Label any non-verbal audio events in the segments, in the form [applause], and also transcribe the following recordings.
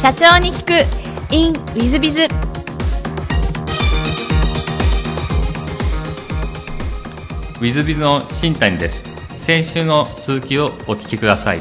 社長に聞く。In ウィズビズウィズビズの新谷です。先週の続きをお聞きください。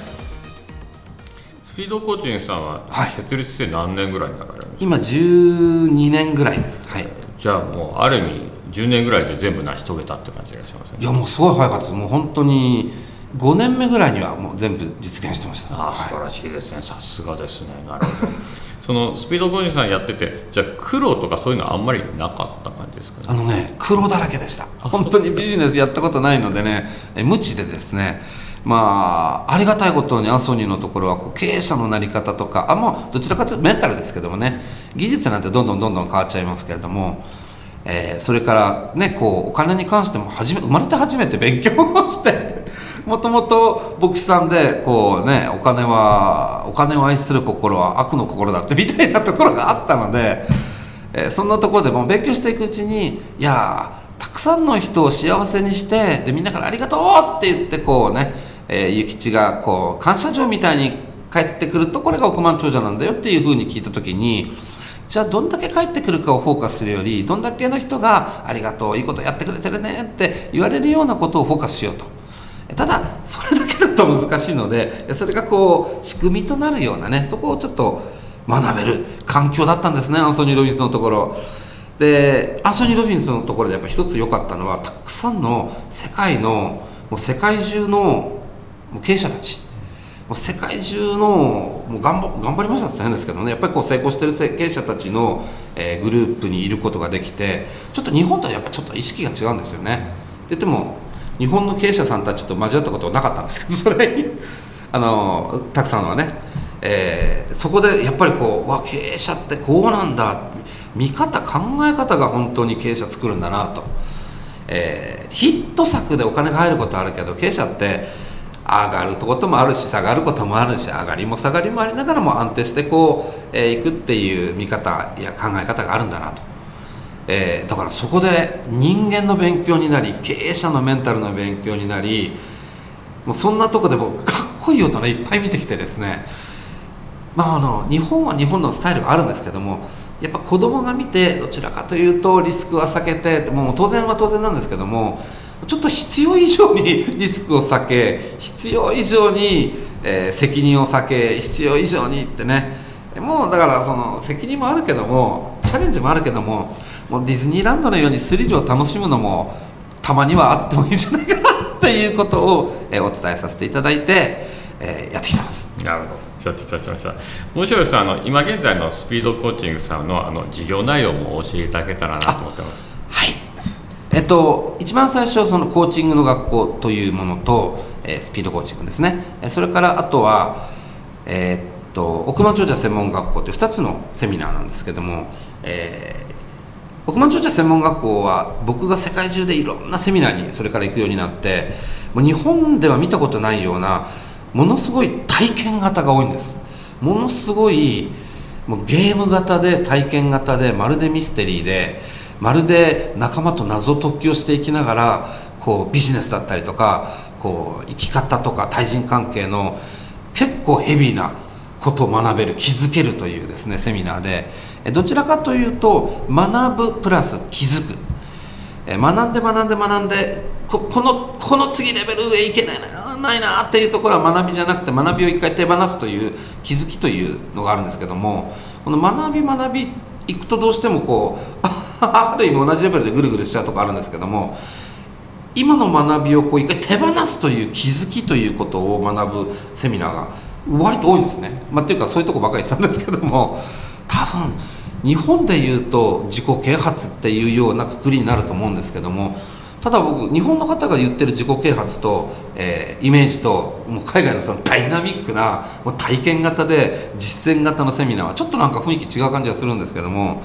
スピードコーチングさんははい。設立して何年ぐらいになられるんですか、今12年ぐらいです。はい。じゃあもうある意味10年ぐらいで全部成し遂げたって感じでいらっしゃいますね。いやもうすごい早かったです。もう本当に5年目ぐらいにはもう全部実現してました。ああ素晴らしいですね、さすがですね。なるほど。[laughs] そのスピードコーチングさんやっててじゃあ苦労とかそういうのはあんまりなかった感じですか？ねあのね苦労だらけでした。本当にビジネスやったことないのでねえ無知でですねまあありがたいことにアンソニーのところはこう経営者のなり方とかあもうどちらかというとメンタルですけどもね技術なんてどんどんどんどん変わっちゃいますけれども、えーそれからねこうお金に関しても初め生まれて初めて勉強をして [laughs] もともと牧師さんでこうねお金はお金を愛する心は悪の心だってみたいなところがあったので。えーそんなところでもう勉強していくうちにいやーたくさんの人を幸せにしてでみんなから「ありがとう!」って言ってこうね、えー、諭吉がこう感謝状みたいに帰ってくるとこれが億万長者なんだよっていうふうに聞いた時にじゃあどんだけ帰ってくるかをフォーカスするよりどんだけの人が「ありがとういいことやってくれてるね」って言われるようなことをフォーカスしようと。ただそれだけだと難しいのでそれがこう仕組みとなるようなねそこをちょっと学べる環境だったんですねアンソニー・ロビンスのところでアンソニー・ロビンスのところでやっぱ一つ良かったのはたくさんの世界のもう世界中の経営者たち世界中のもう頑張頑張りましたって言うんですけどね。やっぱりこう成功してる経営者たちの、えーグループにいることができてちょっと日本とはやっぱちょっと意識が違うんですよね。って言っても日本の経営者さんたちと交わったことはなかったんですけど [laughs] それにあのたくさんはね、えーそこでやっぱりこうわ経営者ってこうなんだ。見方考え方が本当に経営者作るんだなと、えーヒット作でお金が入ることはあるけど経営者って上がることもあるし下がることもあるし上がりも下がりもありながらも安定してこう、えーいくっていう見方や考え方があるんだなと。えーだからそこで人間の勉強になり経営者のメンタルの勉強になりもうそんなとこで僕かっこいい大人いっぱい見てきてですねまああの日本は日本のスタイルがあるんですけどもやっぱ子供が見てどちらかというとリスクは避けてもう当然は当然なんですけどもちょっと必要以上に [laughs] リスクを避け必要以上に、えー責任を避け必要以上にってねもうだからその責任もあるけどもチャレンジもあるけどももうディズニーランドのようにスリルを楽しむのもたまにはあってもいいんじゃないかなっていうことを、えーお伝えさせていただいて、えーやってきてます。なるほど承知いたしましたもしよろしくあの今現在のスピードコーチングさんのあの事業内容も教えていただけたらなと思ってます。えっと、一番最初そのコーチングの学校というものと、えースピードコーチングですね。それからあとは、えーっと億万長者専門学校という2つのセミナーなんですけども、えー億万長者専門学校は僕が世界中でいろんなセミナーにそれから行くようになってもう日本では見たことないようなものすごい体験型が多いんです。ものすごいもうゲーム型で体験型でまるでミステリーでまるで仲間と謎解きをしていきながらこうビジネスだったりとかこう生き方とか対人関係の結構ヘビーなことを学べる気づけるというですねセミナーで。どちらかというと学ぶプラス気づく。学んで学んで学んでここのこの次レベル上いけないなないなっていうところは学びじゃなくて学びを一回手放すという気づきというのがあるんですけどもこの学び学びいくとどうしてもこう [laughs] ある意味同じレベルでぐるぐるしちゃうとこあるんですけども今の学びをこう一回手放すという気づきということを学ぶセミナーが割と多いんですね。まあ、っていうかそういうとこばかり言ってたんですけども多分日本でいうと自己啓発っていうようなくくりになると思うんですけどもただ僕日本の方が言ってる自己啓発と、えーイメージともう海外のそのダイナミックなもう体験型で実践型のセミナーはちょっとなんか雰囲気違う感じがするんですけども、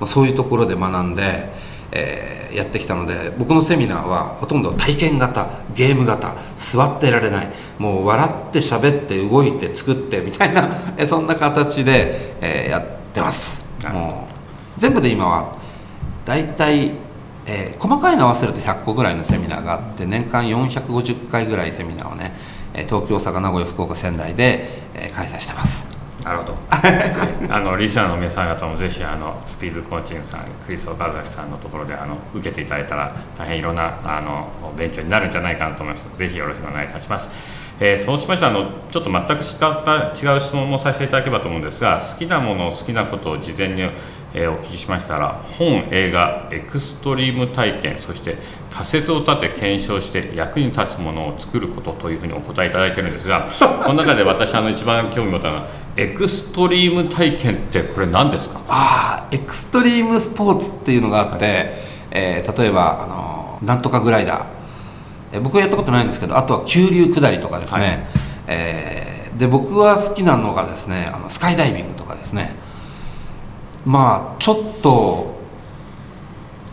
まあ、そういうところで学んで、えーやってきたので僕のセミナーはほとんど体験型ゲーム型座ってられないもう笑って喋って動いて作ってみたいなえ [laughs] そんな形で、えーやってます。もう全部で今は大体、えー細かいの合わせると100個ぐらいのセミナーがあって年間450回ぐらいセミナーをね、えー東京大阪名古屋福岡仙台で、えー開催してます。なるほど、[laughs] はい、あのリスナーの皆さん方もぜひあのスピーズコーチングさんクリス・岡崎さんのところであの受けていただいたら大変いろんなあの勉強になるんじゃないかなと思います。ぜひよろしくお願いいたします、えー、そうしましたあのちょっと全く違った違う質問もさせていただければと思うんですが好きなもの好きなことを事前にえお聞きしましたら本映画エクストリーム体験そして仮説を立て検証して役に立つものを作ることというふうにお答えいただいてるんですが [laughs] この中で私あの一番興味持ったのはエクストリーム体験ってこれ何ですか？ああエクストリームスポーツっていうのがあって、はい、えー、例えばあのなんとかグライダー、えー、僕はやったことないんですけどあとは急流下りとかですね、はい、えー、で僕は好きなのがですねあのスカイダイビングとかですねまあちょっと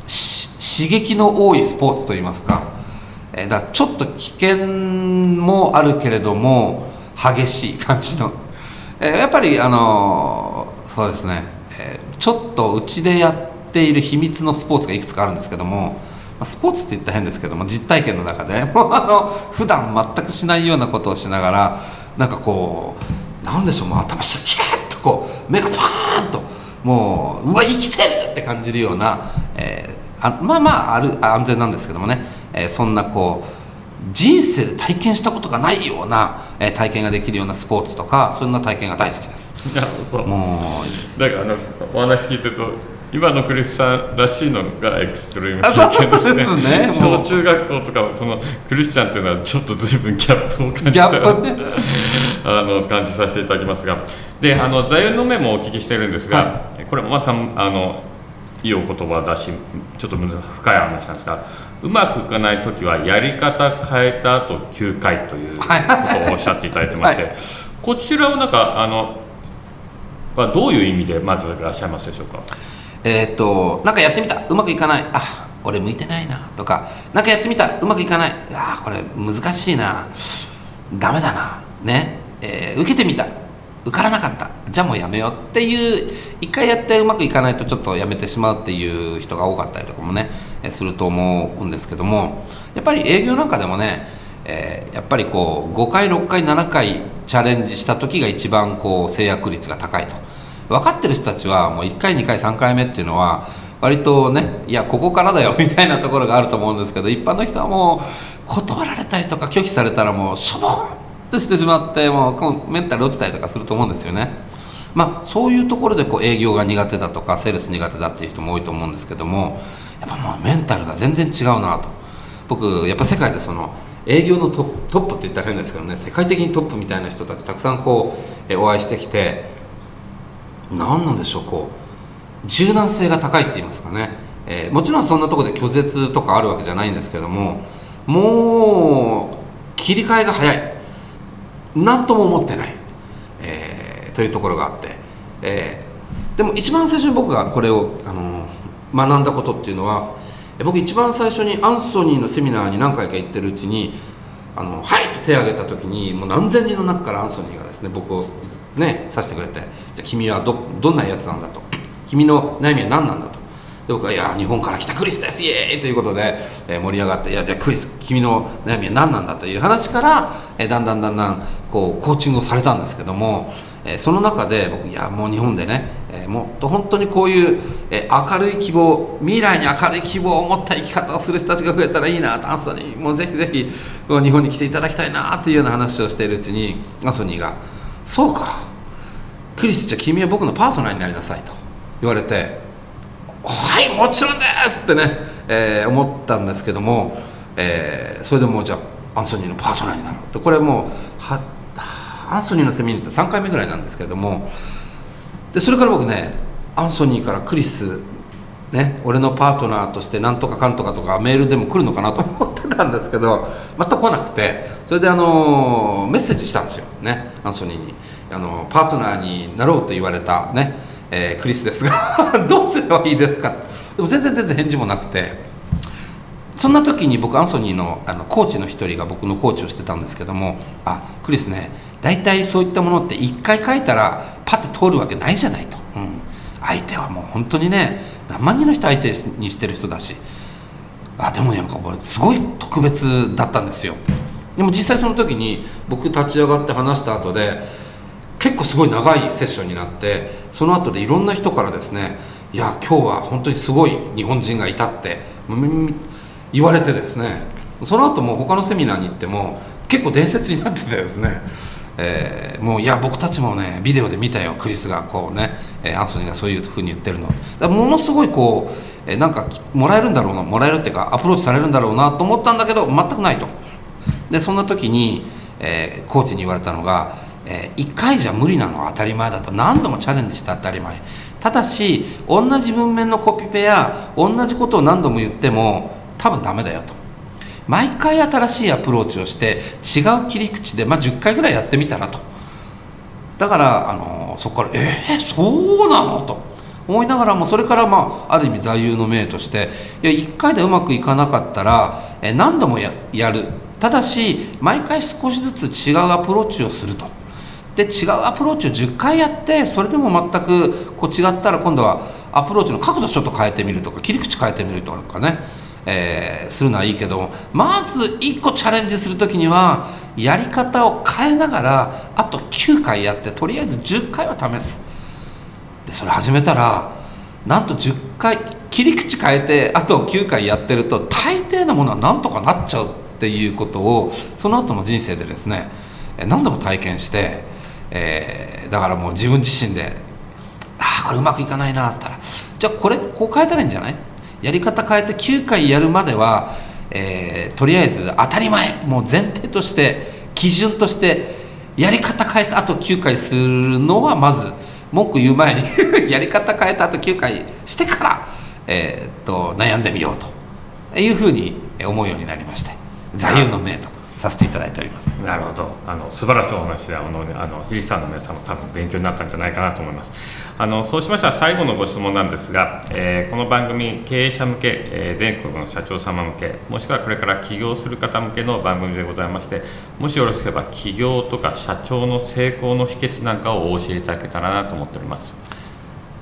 刺激の多いスポーツといいますか、えー、だちょっと危険もあるけれども激しい感じの、え、やっぱりあの、そうですね、え、ちょっとうちでやっている秘密のスポーツがいくつかあるんですけどもスポーツって言ったら変ですけども実体験の中で [laughs] もうあの普段全くしないようなことをしながらなんかこうなんでしょうもう頭シャキッとこう目がパーンともううわ生きてるって感じるような、えー、あまあまあある安全なんですけどもね、えー、そんなこう人生で体験したことがないような、えー、体験ができるようなスポーツとかそんな体験が大好きです。もうだからあのお話聞いてると今のクリスさんらしいのがエクストリーム体験ですね。ね。小中学校とかそのクリスチャンっていうのはちょっと随分ギャップを感じた、ね、あの感じさせていただきますが。であの座右の銘もお聞きしてるんですが、はい、これもまたあのいいお言葉だしちょっと深い話なんですがうまくいかない時はやり方変えた後9回ということをおっしゃっていただいてまして、はい、こちらをなんかあのはどういう意味でまずいらっしゃいますでしょうか？えー、っとなんかやってみた。うまくいかない。あ俺向いてないな。とか何かやってみた。うまくいかない。あこれ難しいな。ダメだな。ね、えー、受けてみた。受からなかった。じゃあもうやめようっていう一回やってうまくいかないとちょっとやめてしまうっていう人が多かったりとかもねすると思うんですけどもやっぱり営業なんかでもね、えー、やっぱりこう5回6回7回チャレンジした時が一番こう制約率が高いと。分かってる人たちはもう1回2回3回目っていうのは割とねいやここからだよ [laughs] みたいなところがあると思うんですけど一般の人はもう断られたりとか拒否されたらもうしょぼんとしてしまってもうメンタル落ちたりとかすると思うんですよね。まあ、そういうところでこう営業が苦手だとかセールス苦手だっていう人も多いと思うんですけどもやっぱもうメンタルが全然違うなと僕やっぱ世界でその営業のトップって言ったら変ですけどね世界的にトップみたいな人たちたくさんこうお会いしてきて何なんでしょうこう柔軟性が高いって言いますかね、えー、もちろんそんなとこで拒絶とかあるわけじゃないんですけどももう切り替えが早い。何とも思ってない、えー、というところがあって、えー、でも一番最初に僕がこれを、あの学んだことっていうのは僕一番最初にアンソニーのセミナーに何回か行ってるうちに「あのはい!」と手を挙げた時にもう何千人の中からアンソニーがですね僕をねさせてくれて「じゃ君はどどんなやつなんだ」と「君の悩みは何なんだ」と。で僕は「いや日本から来たクリスですイエーイ!」ということで、えー、盛り上がって「いやじゃあクリス君の悩みは何なんだ」という話から、えー、だんだんだんだんこうコーチングをされたんですけども、えー、その中で僕いやもう日本でね、えー、もっと本当にこういう、えー、明るい希望未来に明るい希望を持った生き方をする人たちが増えたらいいなとアンソニー。もうぜひぜひ日本に来ていただきたいなというような話をしているうちにアンソニーが「そうか。クリスじゃ君は僕のパートナーになりなさい」と言われてはいもちろんですってね、えー、思ったんですけども、えー、それでもうじゃあアンソニーのパートナーになろうとこれもうはアンソニーのセミナーって3回目ぐらいなんですけれどもでそれから僕ねアンソニーからクリスね、俺のパートナーとしてなんとかかんとかとかメールでも来るのかなと [laughs] 思ってたんですけど全く来なくてそれであのメッセージしたんですよねアンソニーに。あのパートナーになろうと言われたねえー、クリスですが [laughs] どうすればいいですか？でも全然全然返事もなくてそんな時に僕アンソニーのあのコーチの一人が僕のコーチをしてたんですけども「あクリスね大体そういったものって一回書いたらパッて通るわけないじゃないと」うん、相手はもう本当にね何万人の人相手にしてる人だしあでもなんかこれすごい特別だったんですよ。でも実際その時に僕立ち上がって話した後で結構すごい長いセッションになってその後でいろんな人からですねいや今日は本当にすごい日本人がいたって言われてですねその後も他のセミナーに行っても結構伝説になっててですね、えー、もういや僕たちもねビデオで見たよクリスがこうねアンソニーがそういうふうに言ってるの。だものすごいこう、えー、なんかもらえるんだろうなもらえるっていうかアプローチされるんだろうなと思ったんだけど全くないと。でそんな時に、えー、コーチに言われたのが、えー、1回じゃ無理なのは当たり前だと。何度もチャレンジして当たり前。ただし同じ文面のコピペや同じことを何度も言っても多分ダメだよと。毎回新しいアプローチをして違う切り口で、まあ、10回ぐらいやってみたらと。だからあのそこから「えー、そうなの?」と。思いながらもそれからまあある意味座右の銘としていや1回でうまくいかなかったらえ何度もやる。ただし毎回少しずつ違うアプローチをすると。で違うアプローチを10回やってそれでも全くこう違ったら今度はアプローチの角度ちょっと変えてみるとか切り口変えてみるとかね、えー、するのはいいけどまず1個チャレンジする時にはやり方を変えながらあと9回やってとりあえず10回は試すでそれ始めたらなんと10回切り口変えてあと9回やってると大抵のものはなんとかなっちゃうっていうことをその後の人生でですね何度も体験して、えー、だからもう自分自身で「ああこれうまくいかないな」っつったら「じゃあこれこう変えたらいいんじゃない?」やり方変えて9回やるまでは、えー、とりあえず当たり前もう前提として基準としてやり方変えたあと9回するのはまず文句言う前に [laughs] やり方変えたあと9回してから、えー、っと悩んでみようというふうに思うようになりまして座右の銘と。させていただいております。なるほど。あの素晴らしいお話であの、ね、あのリさんの皆さんも多分勉強になったんじゃないかなと思います。あのそうしましたら最後のご質問なんですが、えー、この番組経営者向け、えー、全国の社長様向けもしくはこれから起業する方向けの番組でございましてもしよろしければ起業とか社長の成功の秘訣なんかをお教えいただけたらなと思っております。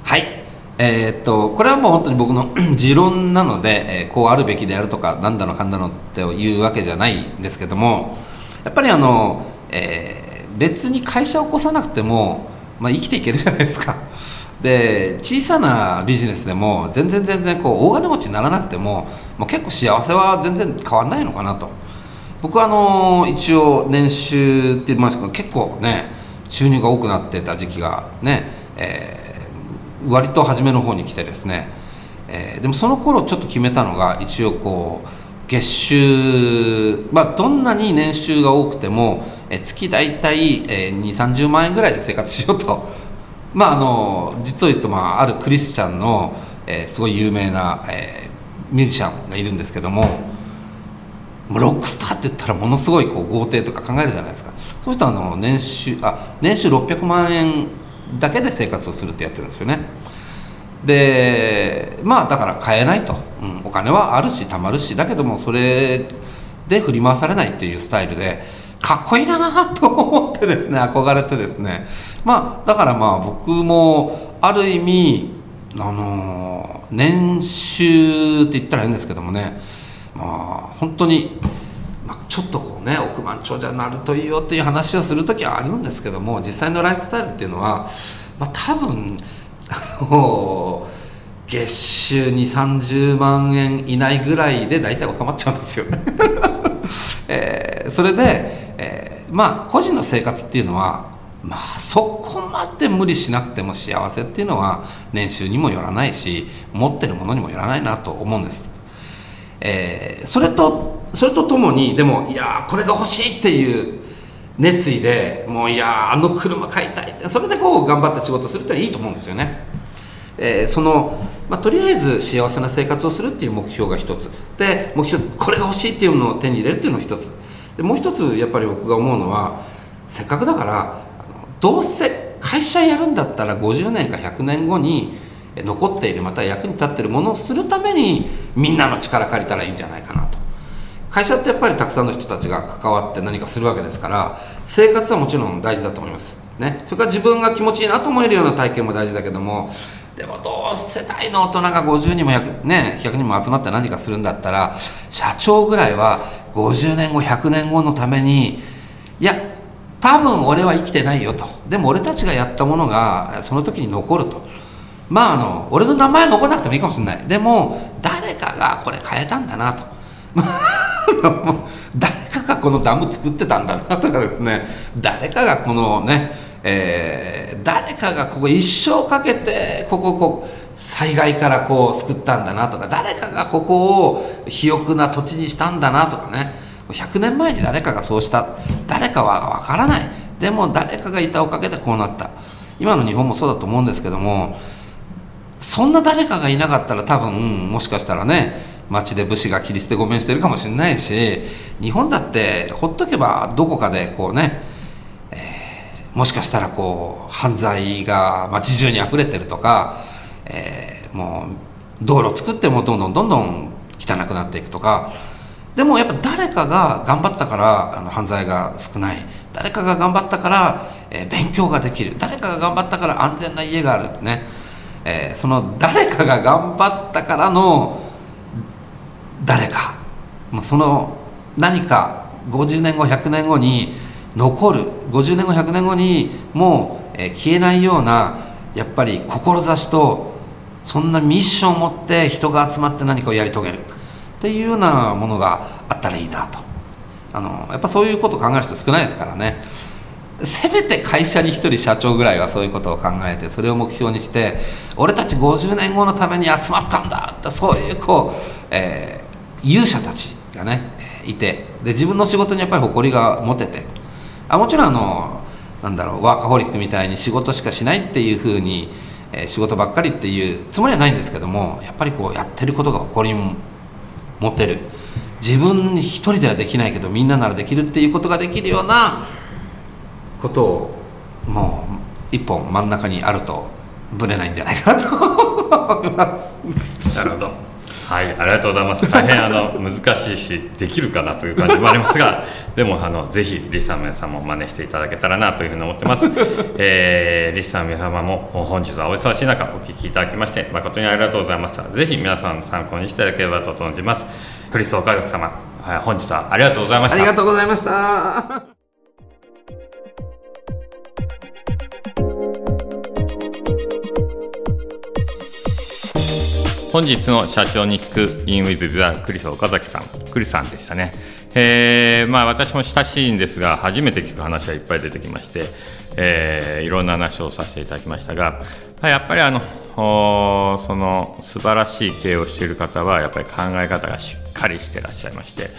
はいえー、っとこれはもう本当に僕の [clears throat] 持論なので、えー、こうあるべきであるとか何だのかんだのっていうわけじゃないんですけどもやっぱりあの、えー、別に会社を起こさなくても、まあ、生きていけるじゃないですか。[laughs] で小さなビジネスでも全然全然こう大金持ちにならなくてももう結構幸せは全然変わんないのかなと僕はあの一応年収って言いますか結構ね収入が多くなってた時期がね、えー割と初めの方に来てですね、えー、でもその頃ちょっと決めたのが一応こう月収、まあ、どんなに年収が多くても、え月大体、えー、2 3 0万円ぐらいで生活しようと。[laughs] まああの実を言うと、まあ、あるクリスチャンの、えー、すごい有名な、えー、ミュージシャンがいるんですけどもロックスターって言ったらものすごいこう豪邸とか考えるじゃないですか。そうするとあの年収あ年収600万円だけで生活をするってやってるんですよね。でまあだから買えないと、うん、お金はあるし貯まるしだけどもそれで振り回されないっていうスタイルでかっこいいなと思ってですね憧れてですね。まあだからまあ僕もある意味あの年収って言ったら変ですけどもねまあ本当に、まあ、ちょっとこうね億万長者になるといいよっていう話をする時はあるんですけども実際のライフスタイルっていうのは、まあ、多分 [laughs] 月収2 3 0万円以内ぐらいで大体収まっちゃうんですよ [laughs] えー、それで、えー、まあ個人の生活っていうのはまあそこまで無理しなくても幸せっていうのは年収にもよらないし持ってるものにもよらないなと思うんです、えー、それとそれとともにでもいやこれが欲しいっていう熱意でもういやあの車買いたいってそれでこう頑張って仕事するっていいと思うんですよね、えー、その、まあ、とりあえず幸せな生活をするっていう目標が一つ。で目標これが欲しいっていうのを手に入れるっていうのが一つ。でもう一つやっぱり僕が思うのはせっかくだからどうせ会社やるんだったら50年か100年後に残っているまた役に立っているものをするためにみんなの力借りたらいいんじゃないかなと。会社ってやっぱりたくさんの人たちが関わって何かするわけですから生活はもちろん大事だと思います。ね。それから自分が気持ちいいなと思えるような体験も大事だけどもでも同世代の大人が50人も 100,、ね、100人も集まって何かするんだったら社長ぐらいは50年後100年後のためにいや多分俺は生きてないよと。でも俺たちがやったものがその時に残ると。まああの俺の名前残らなくてもいいかもしれない。でも誰かがこれ変えたんだなと。[laughs] 誰かがこのダム作ってたんだなとかですね。誰かがこのね、えー、誰かがここ一生かけてこここう災害からこう救ったんだなとか誰かがここを肥沃な土地にしたんだなとかね。100年前に誰かがそうした。誰かは分からない。でも誰かがいたおかげでこうなった。今の日本もそうだと思うんですけどもそんな誰かがいなかったら多分もしかしたらね町で武士が切り捨てごめんしてるかもしれないし日本だってほっとけばどこかでこうね、えー、もしかしたらこう犯罪が街中に溢れてるとか、えー、もう道路作ってもどんどんどんどん汚くなっていくとか。でもやっぱ誰かが頑張ったからあの犯罪が少ない。誰かが頑張ったから、えー、勉強ができる。誰かが頑張ったから安全な家がある。ね、えー、その誰かが頑張ったからの誰か、まあ、その何か50年後100年後に残る。50年後100年後にもう、え、消えないようなやっぱり志とそんなミッションを持って人が集まって何かをやり遂げる。っていうようなものがあったらいいなと。あのやっぱそういうことを考える人少ないですからね。せめて会社に1人社長ぐらいはそういうことを考えてそれを目標にして俺たち50年後のために集まったんだってそういうこう、え、勇者たちがねいてで自分の仕事にやっぱり誇りが持ててあもちろんあのなんだろうワーカホリックみたいに仕事しかしないっていうふうに、えー、仕事ばっかりっていうつもりはないんですけどもやっぱりこうやってることが誇りも持てる自分一人ではできないけどみんなならできるっていうことができるようなことをもう一本真ん中にあるとぶれないんじゃないかなと思います。なるほどはい、ありがとうございます。大変あの [laughs] 難しいし、できるかなという感じもありますが、[laughs] でもあのぜひリスナーの皆さんも真似していただけたらなというふうに思ってます。[laughs] えー、リスナーの皆様も本日はお忙しい中お聞きいただきまして誠にありがとうございました。ぜひ皆さん参考にしていただければと存じます。クリスオカル様、はい、本日はありがとうございました。ありがとうございました。本日の社長に聞くインウィズ・ザ・クリス岡崎さん、クリさんでしたね。えーまあ、私も親しいんですが、初めて聞く話はいっぱい出てきまして、えー、いろんな話をさせていただきましたが、やっぱりあのその素晴らしい経営をしている方は、やっぱり考え方がしっかりしてらっしゃいまして、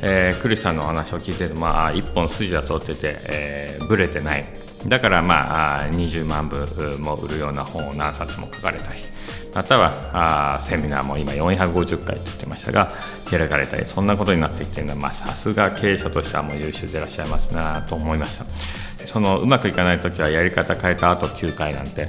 えー、クリスさんのお話を聞いてると、まあ、一本筋は通ってて、えー、ぶれてない。だからまあ20万部も売るような本を何冊も書かれたりまたはあセミナーも今450回と言ってましたが開かれたりそんなことになってきてるのはさすが経営者としてはもう優秀でいらっしゃいますなと思いました。そのうまくいかない時はやり方変えた後9回なんて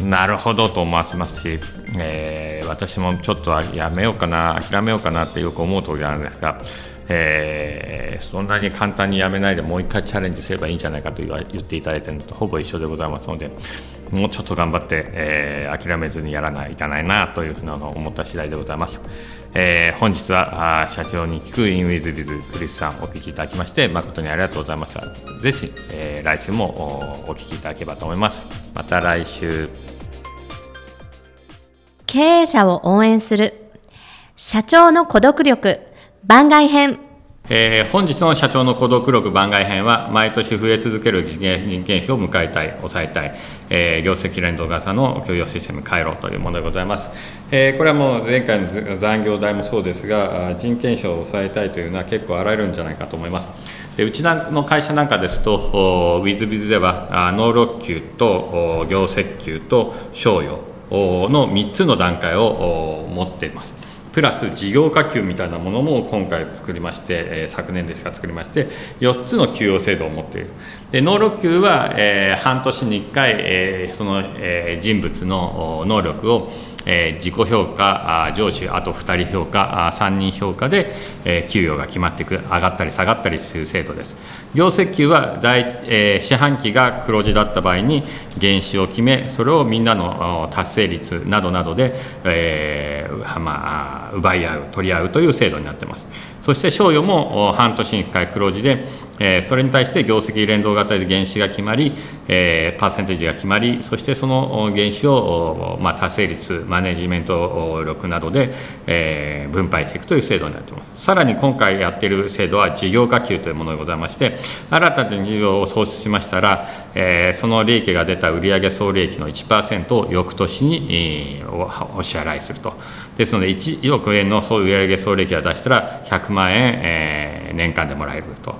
なるほどと思わせますし、えー、私もちょっとやめようかな諦めようかなってよく思う時あるんですがえー、そんなに簡単にやめないでもう一回チャレンジすればいいんじゃないかと言っていただいているのとほぼ一緒でございますのでもうちょっと頑張って、えー、諦めずにやらないいかないなというふうなのを思った次第でございます。えー、本日はあ社長に聞くインウィズリズクリスさんお聞きいただきまして誠にありがとうございました。ぜひ、えー、来週もお聞きいただければと思います。また来週。経営者を応援する社長の孤独力番外編えー、本日の社長の孤独録番外編は毎年増え続ける人件費を迎えたい抑えたい、えー、業績連動型の給与システム変えろというものでございます、えー、これはもう前回の残業代もそうですが人件費を抑えたいというのは結構あらゆるんじゃないかと思います。でうちの会社なんかですとウィズビズではノーロッキュと業績給と賞与の3つの段階を持っています。プラス事業化給みたいなものも今回作りまして、えー、昨年ですが作りまして4つの給与制度を持っている。で能力給は、えー、半年に1回、えー、その、えー、人物の能力をえ自己評価上司あと2人評価3人評価で、え給与が決まっていく上がったり下がったりする制度です。業績給は大、え四半期が黒字だった場合に原資を決めそれをみんなの達成率などなどで、えー、まあ、奪い合う取り合うという制度になっています。そして賞与も半年に1回黒字でえー、それに対して業績連動型で原資が決まり、えー、パーセンテージが決まりそしてその原資を、まあ、達成率マネジメント力などで、えー、分配していくという制度になっていますさらに今回やっている制度は事業化給というものでございまして新たに事業を創出しましたら、えー、その利益が出た売上総利益の1%を翌年に、えー、お支払いするとですので1億円の総売上総利益が出したら100万円、えー、年間でもらえると。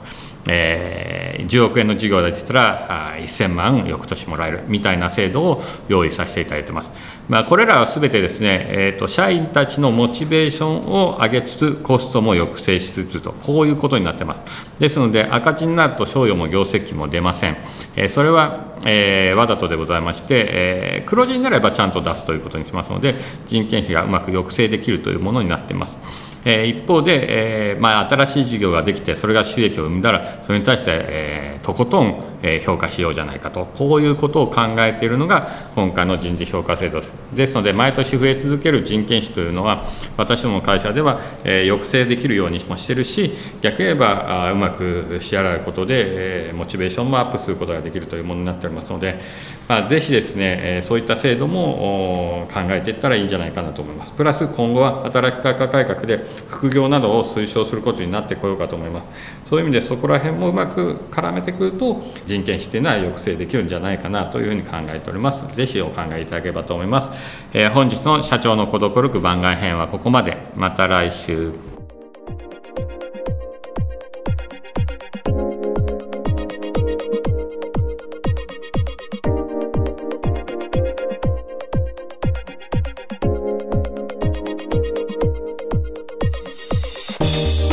えー、10億円の事業できたら1000万翌年もらえるみたいな制度を用意させていただいてます。まあ、これらはすべてですね、えーと、社員たちのモチベーションを上げつつ、コストも抑制しつつと、こういうことになってます。ですので、赤字になると賞与も業績も出ません。えー、それは、えー、わざとでございまして、えー、黒字になればちゃんと出すということにしますので、人件費がうまく抑制できるというものになっています。えー、一方で、えーまあ、新しい事業ができてそれが収益を生んだらそれに対して、えー、とことん、えー、評価しようじゃないかと。こういうことを考えているのが今回の人事評価制度。ですですので毎年増え続ける人件費というのは私どもの会社では、えー、抑制できるようにもしてるし逆に言えばあうまく支払うことで、えー、モチベーションもアップすることができるというものになっておりますので、まあ、ぜひですね、そういった制度も考えていったらいいんじゃないかなと思いますプラス今後は働き方改革で副業などを推奨することになってこようかと思います。そういう意味でそこら辺もうまく絡めてくると人件費というのは抑制できるんじゃないかなというふうに考えております。ぜひお考えいただければと思います。えー、本日の社長の孤独力番外編はここまで。また来週。